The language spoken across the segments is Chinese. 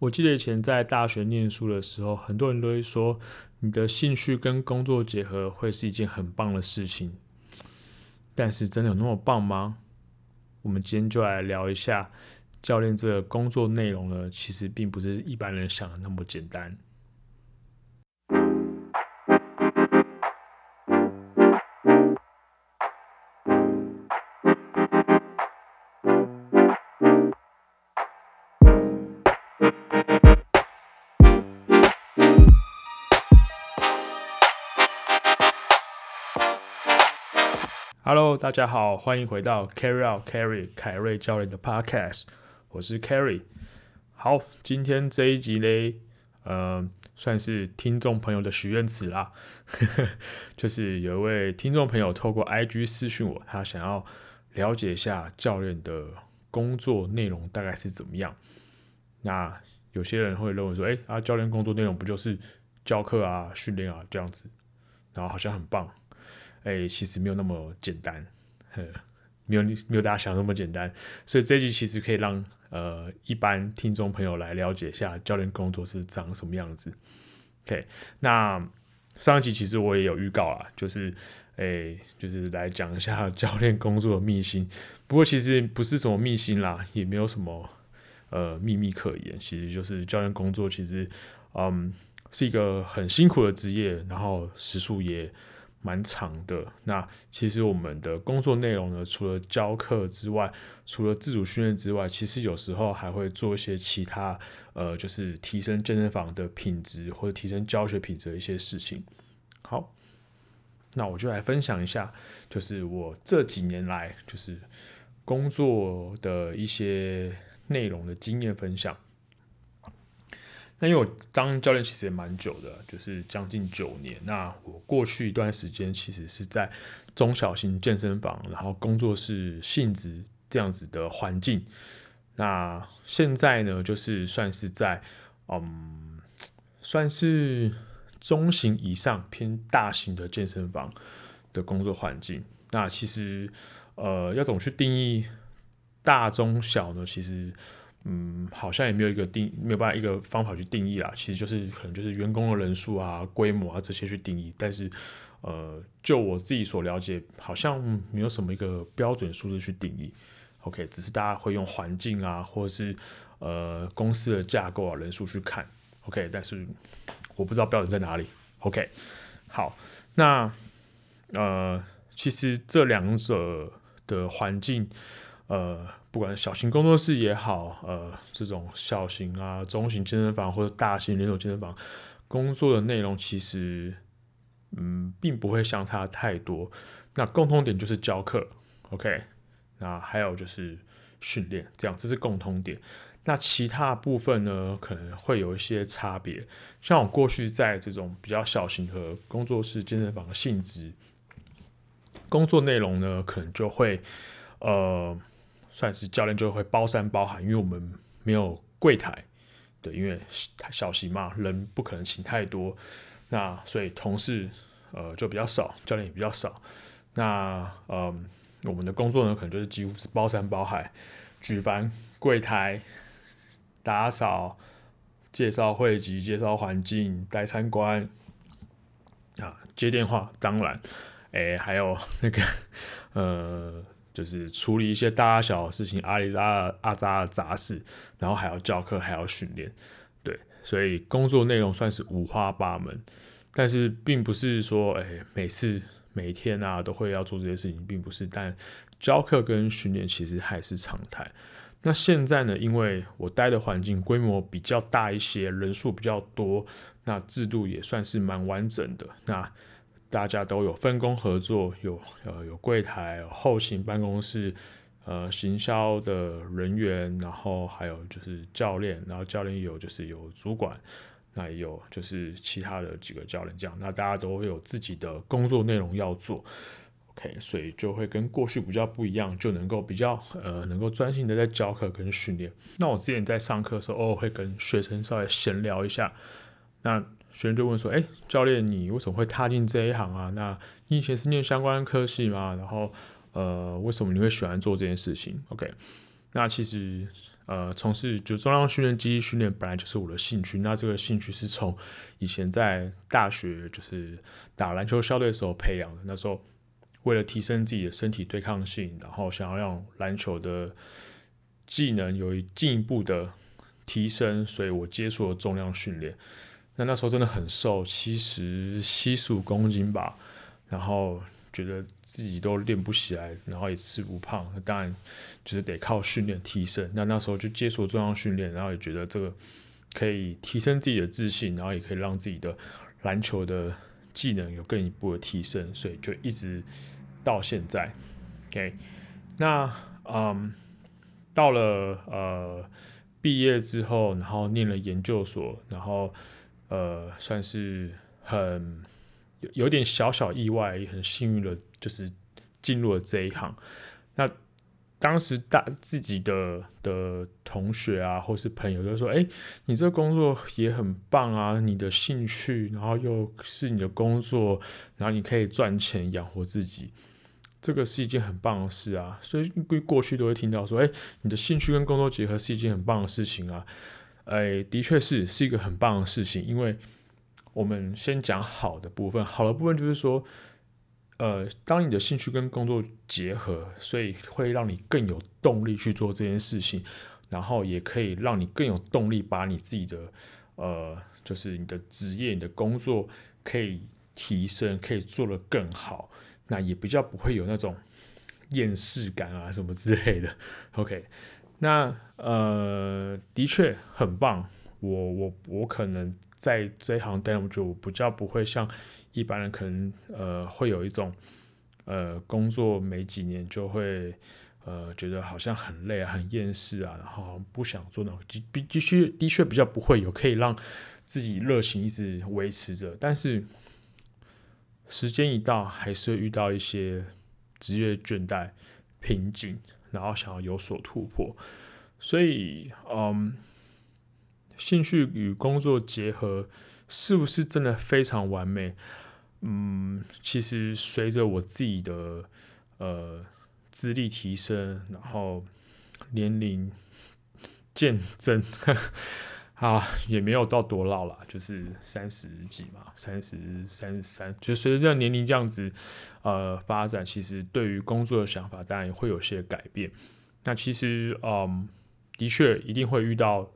我记得以前在大学念书的时候，很多人都会说，你的兴趣跟工作结合会是一件很棒的事情。但是真的有那么棒吗？我们今天就来聊一下教练这个工作内容呢，其实并不是一般人想的那么简单。Hello，大家好，欢迎回到 Carry Out Carry 凯瑞教练的 Podcast，我是 Carry。好，今天这一集呢，呃，算是听众朋友的许愿池啦，就是有一位听众朋友透过 IG 私讯我，他想要了解一下教练的工作内容大概是怎么样。那有些人会认为说，哎、啊，教练工作内容不就是教课啊、训练啊这样子，然后好像很棒。哎、其实没有那么简单，没有没有大家想那么简单，所以这集其实可以让呃一般听众朋友来了解一下教练工作是长什么样子。OK，那上一集其实我也有预告啊，就是哎、就是来讲一下 教练工作的秘辛。不过其实不是什么秘辛啦，也没有什么呃秘密可言，其实就是教练工作其实嗯是一个很辛苦的职业，然后时速也。蛮长的。那其实我们的工作内容呢，除了教课之外，除了自主训练之外，其实有时候还会做一些其他，呃，就是提升健身房的品质或者提升教学品质的一些事情。好，那我就来分享一下，就是我这几年来就是工作的一些内容的经验分享。那因为我当教练其实也蛮久的，就是将近九年。那我过去一段时间其实是在中小型健身房，然后工作室性质这样子的环境。那现在呢，就是算是在嗯，算是中型以上偏大型的健身房的工作环境。那其实呃，要怎么去定义大中小呢？其实。嗯，好像也没有一个定，没有办法一个方法去定义啦。其实就是可能就是员工的人数啊、规模啊这些去定义。但是，呃，就我自己所了解，好像没有什么一个标准数字去定义。OK，只是大家会用环境啊，或者是呃公司的架构啊、人数去看。OK，但是我不知道标准在哪里。OK，好，那呃，其实这两者的环境，呃。不管小型工作室也好，呃，这种小型啊、中型健身房或者大型连锁健身房，工作的内容其实，嗯，并不会相差太多。那共通点就是教课，OK，那还有就是训练，这样这是共通点。那其他部分呢，可能会有一些差别。像我过去在这种比较小型和工作室健身房的性质，工作内容呢，可能就会，呃。算是教练就会包山包海，因为我们没有柜台，对，因为小型嘛，人不可能请太多，那所以同事呃就比较少，教练也比较少，那呃我们的工作呢，可能就是几乎是包山包海，举凡柜台、打扫、介绍会籍、介绍环境、带参观啊、接电话，当然，哎、还有那个 呃。就是处理一些大小的事情，阿里扎阿扎的杂事，然后还要教课，还要训练，对，所以工作内容算是五花八门，但是并不是说，哎、每次每天啊都会要做这些事情，并不是，但教课跟训练其实还是常态。那现在呢，因为我待的环境规模比较大一些，人数比较多，那制度也算是蛮完整的，那。大家都有分工合作，有呃有柜台、后勤办公室，呃行销的人员，然后还有就是教练，然后教练有就是有主管，那也有就是其他的几个教练这样，那大家都会有自己的工作内容要做，OK，所以就会跟过去比较不一样，就能够比较呃能够专心的在教课跟训练。那我之前在上课的时候，偶尔会跟学生稍微闲聊一下，那。学生就问说：“哎，教练，你为什么会踏进这一行啊？那你以前是念相关科系吗？然后，呃，为什么你会喜欢做这件事情？”OK，那其实，呃，从事就重量训练、肌力训练本来就是我的兴趣。那这个兴趣是从以前在大学就是打篮球校队的时候培养的。那时候为了提升自己的身体对抗性，然后想要让篮球的技能有进一步的提升，所以我接触了重量训练。那那时候真的很瘦，七十七十五公斤吧，然后。觉得自己都练不起来，然后也吃不胖，当然就是得靠训练提升。那那时候就接触重量训练，然后也觉得这个可以提升自己的自信，然后也可以让自己的篮球的技能有更一步的提升，所以就一直到现在。OK，那嗯，到了呃毕业之后，然后念了研究所，然后呃算是很。有有点小小意外，也很幸运的，就是进入了这一行。那当时大自己的的同学啊，或是朋友都说：“哎、你这工作也很棒啊，你的兴趣，然后又是你的工作，然后你可以赚钱养活自己，这个是一件很棒的事啊。”所以过去都会听到说：“哎、你的兴趣跟工作结合是一件很棒的事情啊。”哎，的确是是一个很棒的事情，因为。我们先讲好的部分，好的部分就是说，呃，当你的兴趣跟工作结合，所以会让你更有动力去做这件事情，然后也可以让你更有动力把你自己的，呃，就是你的职业、你的工作可以提升，可以做得更好，那也比较不会有那种厌世感啊什么之类的。OK，那呃，的确很棒，我我我可能。在这一行待那么久，比较不会像一般人可能呃会有一种呃工作没几年就会呃觉得好像很累啊、很厌世啊，然后不想做那种，必必须的确比较不会有可以让自己热情一直维持着。但是时间一到，还是会遇到一些职业倦怠、瓶颈，然后想要有所突破。所以嗯。兴趣与工作结合，是不是真的非常完美？嗯，其实随着我自己的呃资历提升，然后年龄渐增，啊，也没有到多老了，就是三十几嘛，三十三十三，就随着这样年龄这样子呃发展，其实对于工作的想法当然也会有些改变。那其实嗯，的确一定会遇到。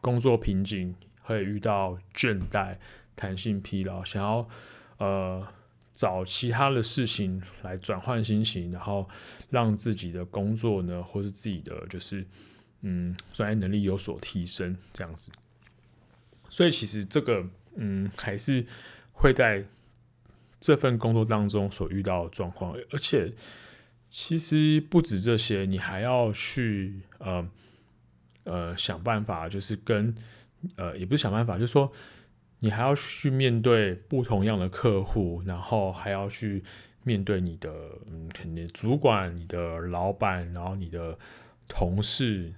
工作瓶颈会遇到倦怠、弹性疲劳，想要呃找其他的事情来转换心情，然后让自己的工作呢，或是自己的就是嗯专业能力有所提升，这样子。所以其实这个嗯还是会在这份工作当中所遇到的状况，而且其实不止这些，你还要去呃。呃，想办法就是跟呃，也不是想办法，就是说你还要去面对不同样的客户，然后还要去面对你的嗯，肯定主管、你的老板，然后你的同事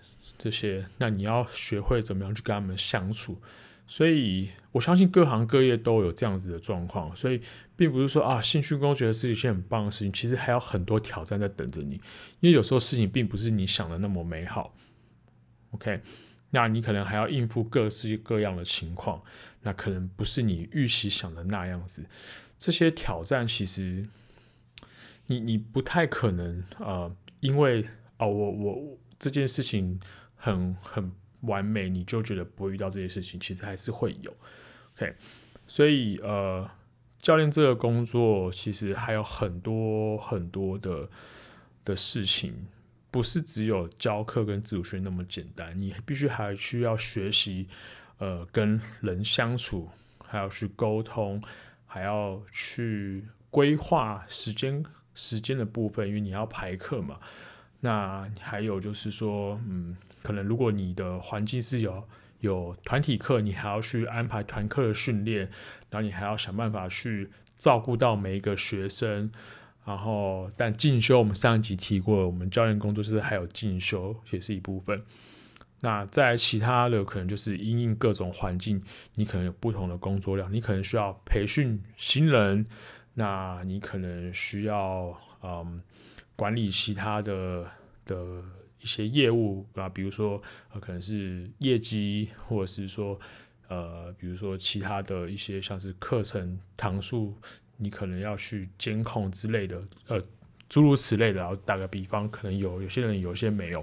这些，那你要学会怎么样去跟他们相处。所以我相信各行各业都有这样子的状况，所以并不是说啊，兴趣工觉得是一件很棒的事情，其实还有很多挑战在等着你，因为有时候事情并不是你想的那么美好。OK，那你可能还要应付各式各样的情况，那可能不是你预期想的那样子。这些挑战其实你你不太可能呃，因为啊，我我这件事情很很完美，你就觉得不会遇到这些事情，其实还是会有。OK，所以呃，教练这个工作其实还有很多很多的的事情。不是只有教课跟自主学那么简单，你必须还需要学习，呃，跟人相处，还要去沟通，还要去规划时间时间的部分，因为你要排课嘛。那还有就是说，嗯，可能如果你的环境是有有团体课，你还要去安排团课的训练，然后你还要想办法去照顾到每一个学生。然后，但进修我们上一集提过，我们教练工作室还有进修也是一部分。那在其他的可能就是因应各种环境，你可能有不同的工作量，你可能需要培训新人，那你可能需要嗯管理其他的的一些业务啊，比如说呃可能是业绩，或者是说呃比如说其他的一些像是课程堂数，你可能要去监控之类的，呃诸如此类的。然后打个比方，可能有有些人有些没有，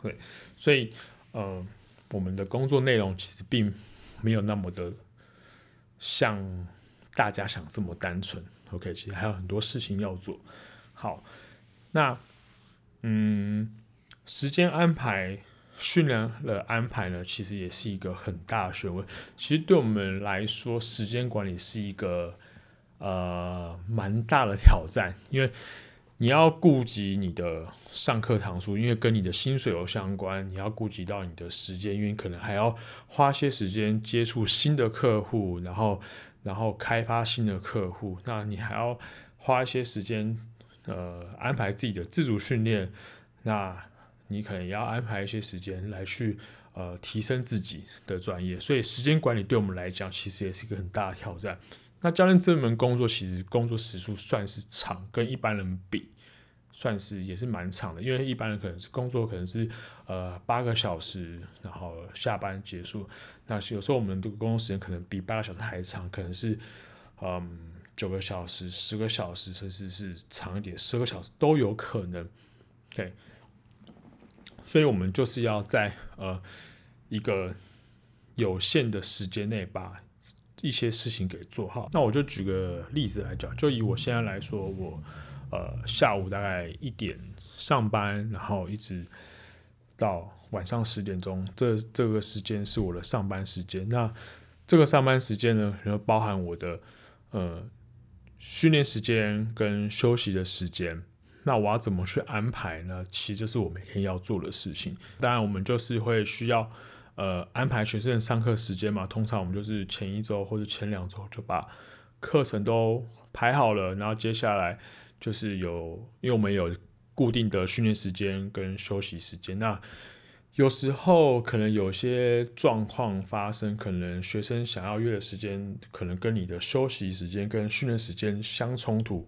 对，所以呃我们的工作内容其实并没有那么的像大家想这么单纯。OK，其实还有很多事情要做。好，那。嗯，时间安排、训练的安排呢，其实也是一个很大的学问。其实对我们来说，时间管理是一个呃蛮大的挑战，因为你要顾及你的上课堂数，因为跟你的薪水有相关；你要顾及到你的时间，因为可能还要花些时间接触新的客户，然后然后开发新的客户。那你还要花一些时间。呃，安排自己的自主训练，那你可能也要安排一些时间来去呃提升自己的专业，所以时间管理对我们来讲其实也是一个很大的挑战。那教练这门工作其实工作时数算是长，跟一般人比算是也是蛮长的，因为一般人可能是工作可能是呃八个小时，然后下班结束，那有时候我们的工作时间可能比八个小时还长，可能是嗯。九个小时、十个小时，甚至是长一点，十个小时都有可能。对，所以我们就是要在呃一个有限的时间内把一些事情给做好。那我就举个例子来讲，就以我现在来说，我呃下午大概一点上班，然后一直到晚上十点钟，这这个时间是我的上班时间。那这个上班时间呢，然后包含我的呃。训练时间跟休息的时间，那我要怎么去安排呢？其实这是我每天要做的事情。当然，我们就是会需要呃安排学生上课时间嘛。通常我们就是前一周或者前两周就把课程都排好了，然后接下来就是有，因为我们有固定的训练时间跟休息时间，那。有时候可能有些状况发生，可能学生想要约的时间，可能跟你的休息时间跟训练时间相冲突，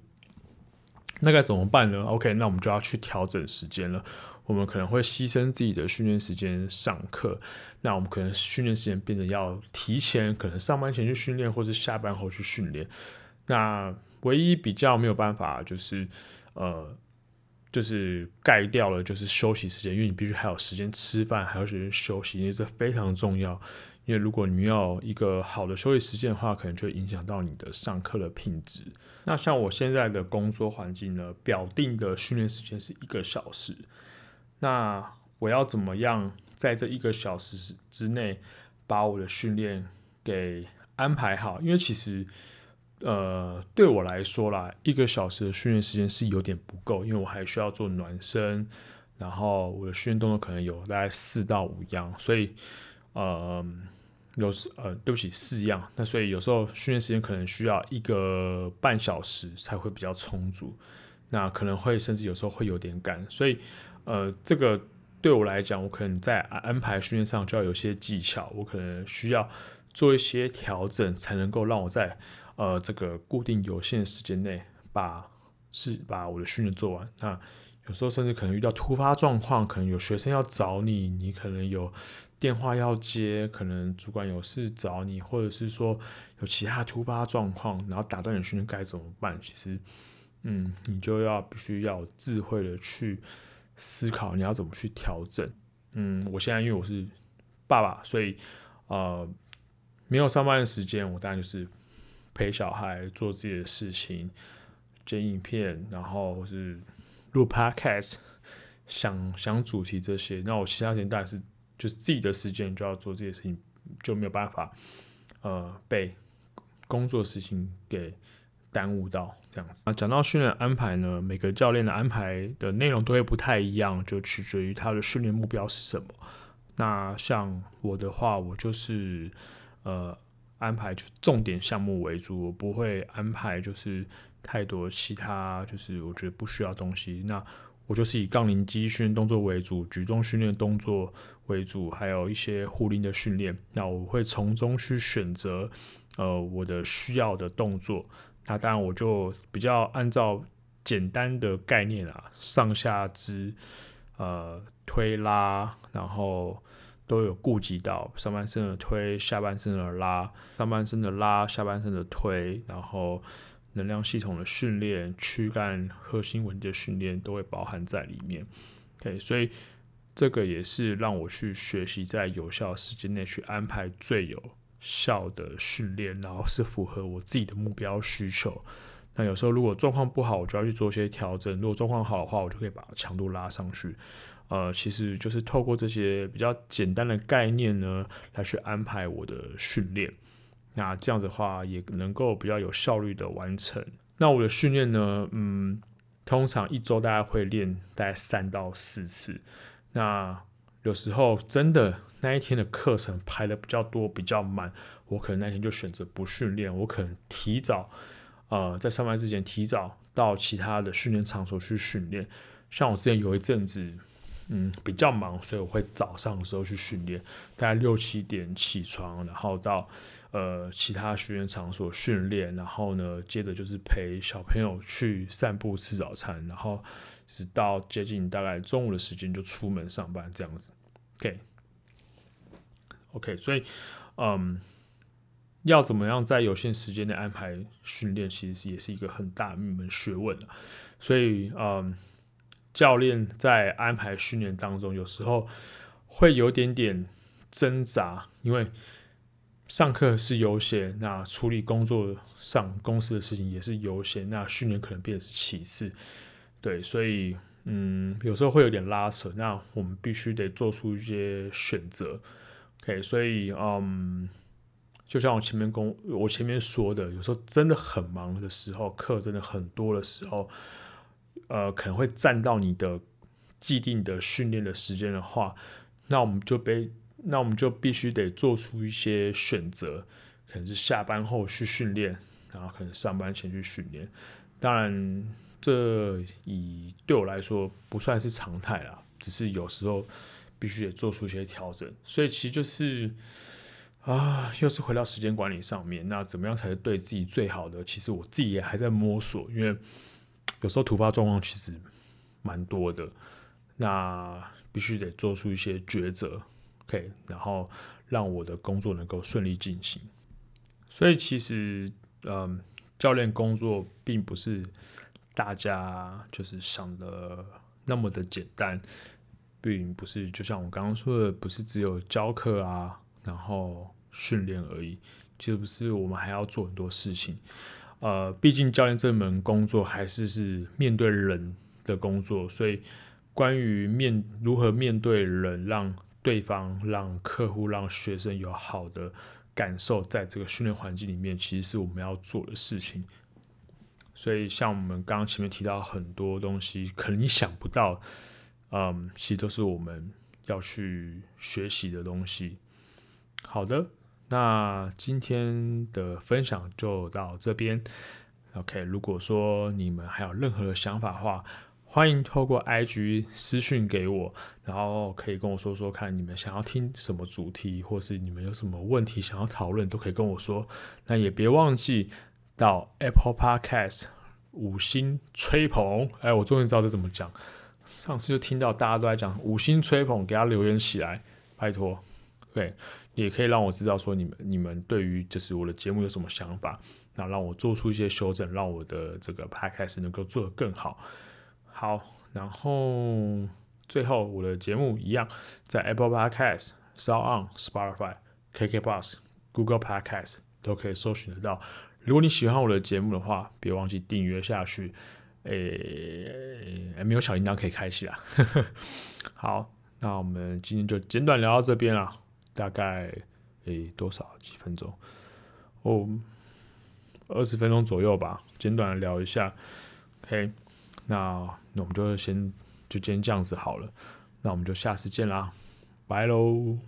那该怎么办呢？OK，那我们就要去调整时间了。我们可能会牺牲自己的训练时间上课，那我们可能训练时间变得要提前，可能上班前去训练，或是下班后去训练。那唯一比较没有办法就是，呃。就是盖掉了，就是休息时间，因为你必须还有时间吃饭，还有时间休息，因为这非常重要。因为如果你要一个好的休息时间的话，可能就影响到你的上课的品质。那像我现在的工作环境呢，表定的训练时间是一个小时，那我要怎么样在这一个小时之内把我的训练给安排好？因为其实。呃，对我来说啦，一个小时的训练时间是有点不够，因为我还需要做暖身，然后我的训练动作可能有大概四到五样，所以呃，有时呃，对不起，四样。那所以有时候训练时间可能需要一个半小时才会比较充足，那可能会甚至有时候会有点赶，所以呃，这个对我来讲，我可能在安排训练上就要有些技巧，我可能需要做一些调整，才能够让我在。呃，这个固定有限时间内把是把我的训练做完。那有时候甚至可能遇到突发状况，可能有学生要找你，你可能有电话要接，可能主管有事找你，或者是说有其他突发状况，然后打断你训练该怎么办？其实，嗯，你就要必须要智慧的去思考你要怎么去调整。嗯，我现在因为我是爸爸，所以呃没有上班的时间，我当然就是。陪小孩做自己的事情，剪影片，然后是录 podcast，想想主题这些。那我其他时间当然是就是自己的时间就要做这些事情，就没有办法呃被工作事情给耽误到这样子。那讲到训练安排呢，每个教练的安排的内容都会不太一样，就取决于他的训练目标是什么。那像我的话，我就是呃。安排就重点项目为主，我不会安排就是太多其他就是我觉得不需要东西。那我就是以杠铃肌训练动作为主，举重训练动作为主，还有一些壶铃的训练。那我会从中去选择呃我的需要的动作。那当然我就比较按照简单的概念啊，上下肢呃推拉，然后都有顾及到上半身的推、下半身的拉、上半身的拉、下半身的推，然后能量系统的训练、躯干核心稳定的训练都会包含在里面。OK，所以这个也是让我去学习在有效时间内去安排最有效的训练，然后是符合我自己的目标需求。那有时候如果状况不好，我就要去做一些调整；如果状况好的话，我就可以把强度拉上去。呃，其实就是透过这些比较简单的概念呢，来去安排我的训练。那这样子的话，也能够比较有效率的完成。那我的训练呢，嗯，通常一周大概会练大概三到四次。那有时候真的那一天的课程排的比较多、比较满，我可能那天就选择不训练，我可能提早。呃，在上班之前提早到其他的训练场所去训练。像我之前有一阵子，嗯，比较忙，所以我会早上的时候去训练，大概六七点起床，然后到呃其他训练场所训练，然后呢，接着就是陪小朋友去散步、吃早餐，然后直到接近大概中午的时间就出门上班这样子。OK，OK，所以嗯。要怎么样在有限时间内安排训练，其实也是一个很大的一门学问。所以，嗯，教练在安排训练当中，有时候会有点点挣扎，因为上课是优先，那处理工作上公司的事情也是优先，那训练可能变成是其次。对，所以，嗯，有时候会有点拉扯，那我们必须得做出一些选择。OK，所以，嗯。就像我前面公我前面说的，有时候真的很忙的时候，课真的很多的时候，呃，可能会占到你的既定的训练的时间的话，那我们就被那我们就必须得做出一些选择，可能是下班后去训练，然后可能上班前去训练。当然，这以对我来说不算是常态啦，只是有时候必须得做出一些调整。所以其实就是。啊，又是回到时间管理上面。那怎么样才是对自己最好的？其实我自己也还在摸索，因为有时候突发状况其实蛮多的，那必须得做出一些抉择，OK，然后让我的工作能够顺利进行。所以其实，嗯，教练工作并不是大家就是想的那么的简单，并不是就像我刚刚说的，不是只有教课啊。然后训练而已，其实不是，我们还要做很多事情。呃，毕竟教练这门工作还是是面对人的工作，所以关于面如何面对人，让对方、让客户、让学生有好的感受，在这个训练环境里面，其实是我们要做的事情。所以，像我们刚刚前面提到很多东西，可能你想不到，嗯，其实都是我们要去学习的东西。好的，那今天的分享就到这边。OK，如果说你们还有任何的想法的话，欢迎透过 IG 私讯给我，然后可以跟我说说看你们想要听什么主题，或是你们有什么问题想要讨论，都可以跟我说。那也别忘记到 Apple Podcast 五星吹捧。哎，我终于知道这怎么讲。上次就听到大家都在讲五星吹捧，给他留言起来，拜托。对。也可以让我知道说你们你们对于就是我的节目有什么想法，那让我做出一些修正，让我的这个 podcast 能够做得更好。好，然后最后我的节目一样在 Apple Podcast、SoundOn、Spotify、KKBox、Google Podcast 都可以搜寻得到。如果你喜欢我的节目的话，别忘记订阅下去。诶，没有小铃铛可以开启啊。好，那我们今天就简短聊到这边了。大概诶、多少几分钟？哦，二十分钟左右吧，简短的聊一下。OK，那那我们就先就今天这样子好了。那我们就下次见啦，拜喽。